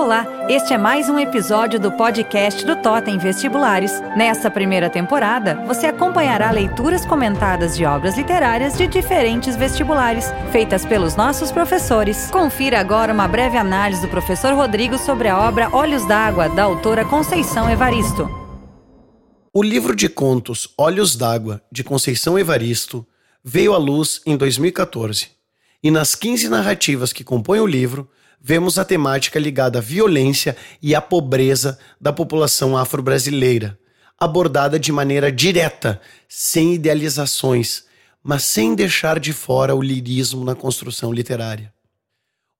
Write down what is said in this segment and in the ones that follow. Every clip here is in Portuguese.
Olá, este é mais um episódio do podcast do Totem Vestibulares. Nessa primeira temporada, você acompanhará leituras comentadas de obras literárias de diferentes vestibulares, feitas pelos nossos professores. Confira agora uma breve análise do professor Rodrigo sobre a obra Olhos d'Água, da autora Conceição Evaristo. O livro de contos Olhos d'Água, de Conceição Evaristo, veio à luz em 2014. E nas 15 narrativas que compõem o livro, vemos a temática ligada à violência e à pobreza da população afro-brasileira, abordada de maneira direta, sem idealizações, mas sem deixar de fora o lirismo na construção literária.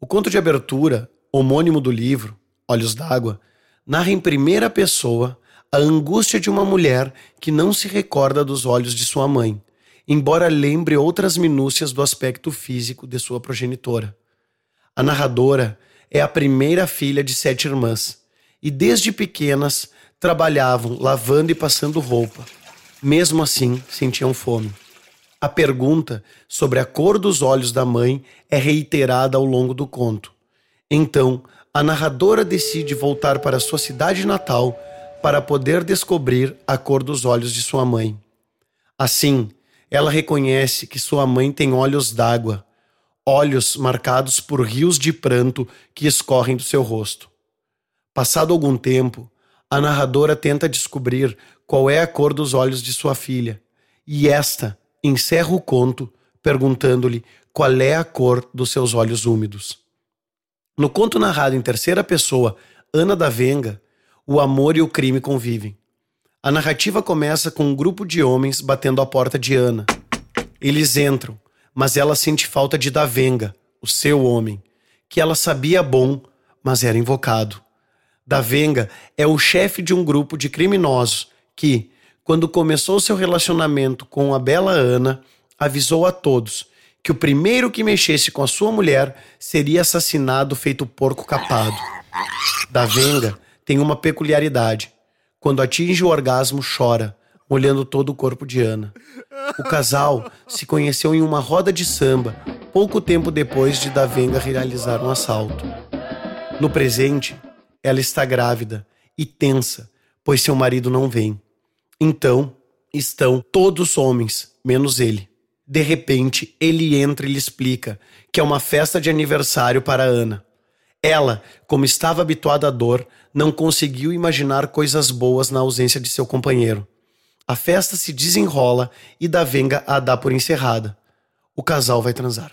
O conto de abertura, homônimo do livro, Olhos d'Água, narra em primeira pessoa a angústia de uma mulher que não se recorda dos olhos de sua mãe, embora lembre outras minúcias do aspecto físico de sua progenitora. A narradora é a primeira filha de sete irmãs e desde pequenas trabalhavam lavando e passando roupa. Mesmo assim, sentiam fome. A pergunta sobre a cor dos olhos da mãe é reiterada ao longo do conto. Então, a narradora decide voltar para sua cidade natal para poder descobrir a cor dos olhos de sua mãe. Assim, ela reconhece que sua mãe tem olhos d'água, olhos marcados por rios de pranto que escorrem do seu rosto. Passado algum tempo, a narradora tenta descobrir qual é a cor dos olhos de sua filha, e esta encerra o conto perguntando-lhe qual é a cor dos seus olhos úmidos. No conto narrado em terceira pessoa, Ana da Venga, o amor e o crime convivem. A narrativa começa com um grupo de homens batendo a porta de Ana. Eles entram, mas ela sente falta de Davenga, o seu homem, que ela sabia bom, mas era invocado. Davenga é o chefe de um grupo de criminosos que, quando começou seu relacionamento com a bela Ana, avisou a todos que o primeiro que mexesse com a sua mulher seria assassinado feito porco capado. Davenga tem uma peculiaridade. Quando atinge o orgasmo, chora, molhando todo o corpo de Ana. O casal se conheceu em uma roda de samba, pouco tempo depois de Davenga realizar um assalto. No presente, ela está grávida e tensa, pois seu marido não vem. Então, estão todos homens, menos ele. De repente, ele entra e lhe explica que é uma festa de aniversário para Ana. Ela, como estava habituada à dor, não conseguiu imaginar coisas boas na ausência de seu companheiro. A festa se desenrola e Davenga a dá por encerrada. O casal vai transar.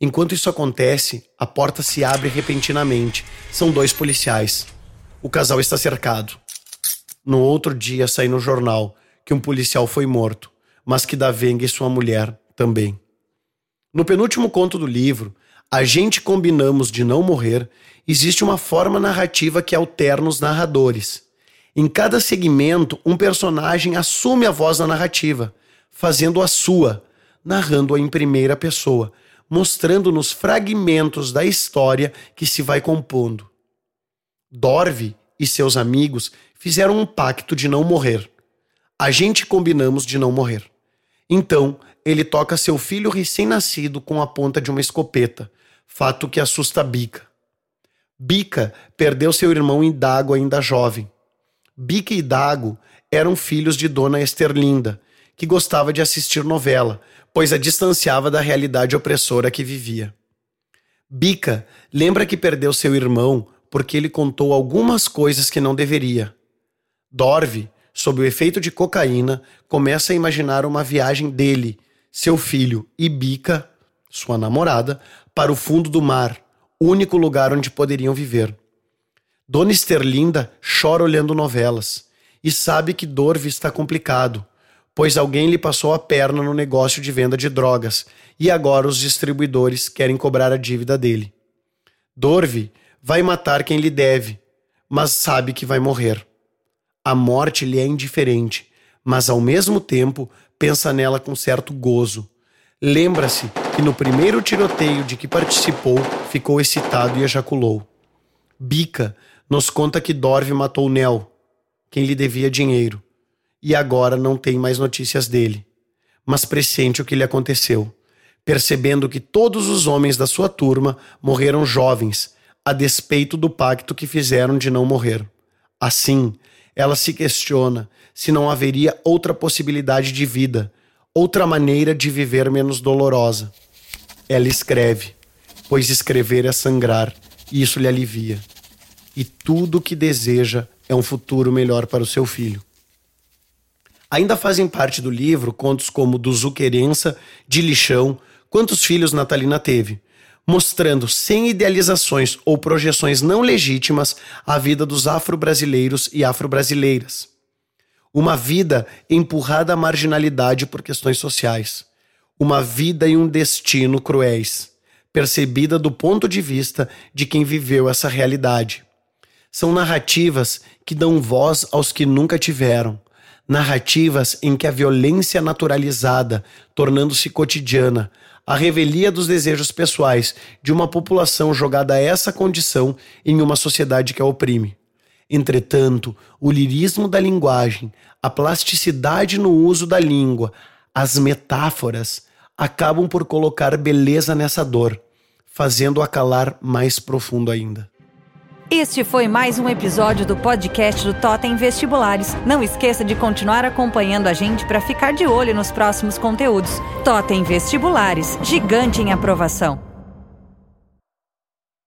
Enquanto isso acontece, a porta se abre repentinamente. São dois policiais. O casal está cercado. No outro dia sai no jornal que um policial foi morto, mas que Davenga e sua mulher também. No penúltimo conto do livro, A gente combinamos de não morrer, existe uma forma narrativa que alterna os narradores. Em cada segmento, um personagem assume a voz da narrativa, fazendo a sua, narrando-a em primeira pessoa, mostrando-nos fragmentos da história que se vai compondo. Dorve e seus amigos fizeram um pacto de não morrer. A gente combinamos de não morrer. Então, ele toca seu filho recém-nascido com a ponta de uma escopeta, fato que assusta Bica. Bica perdeu seu irmão Indago ainda jovem. Bica e Dago eram filhos de Dona Esterlinda, que gostava de assistir novela, pois a distanciava da realidade opressora que vivia. Bica lembra que perdeu seu irmão porque ele contou algumas coisas que não deveria. Dorve, sob o efeito de cocaína, começa a imaginar uma viagem dele, seu filho e Bica, sua namorada, para o fundo do mar, único lugar onde poderiam viver. Dona Esterlinda chora olhando novelas e sabe que Dorve está complicado, pois alguém lhe passou a perna no negócio de venda de drogas e agora os distribuidores querem cobrar a dívida dele. Dorve vai matar quem lhe deve, mas sabe que vai morrer. A morte lhe é indiferente, mas ao mesmo tempo pensa nela com certo gozo. Lembra-se que no primeiro tiroteio de que participou ficou excitado e ejaculou. Bica nos conta que Dorve matou Nel, quem lhe devia dinheiro, e agora não tem mais notícias dele, mas pressente o que lhe aconteceu, percebendo que todos os homens da sua turma morreram jovens, a despeito do pacto que fizeram de não morrer. Assim, ela se questiona se não haveria outra possibilidade de vida, outra maneira de viver menos dolorosa. Ela escreve, pois escrever é sangrar, e isso lhe alivia. E tudo o que deseja é um futuro melhor para o seu filho. Ainda fazem parte do livro contos como do Zuquerença, de Lixão, Quantos Filhos Natalina Teve, mostrando sem idealizações ou projeções não legítimas a vida dos afro-brasileiros e afro-brasileiras. Uma vida empurrada à marginalidade por questões sociais. Uma vida e um destino cruéis, percebida do ponto de vista de quem viveu essa realidade. São narrativas que dão voz aos que nunca tiveram, narrativas em que a violência é naturalizada, tornando-se cotidiana, a revelia dos desejos pessoais de uma população jogada a essa condição em uma sociedade que a oprime. Entretanto, o lirismo da linguagem, a plasticidade no uso da língua, as metáforas acabam por colocar beleza nessa dor, fazendo-a calar mais profundo ainda. Este foi mais um episódio do podcast do Totem Vestibulares. Não esqueça de continuar acompanhando a gente para ficar de olho nos próximos conteúdos. Totem Vestibulares, gigante em aprovação.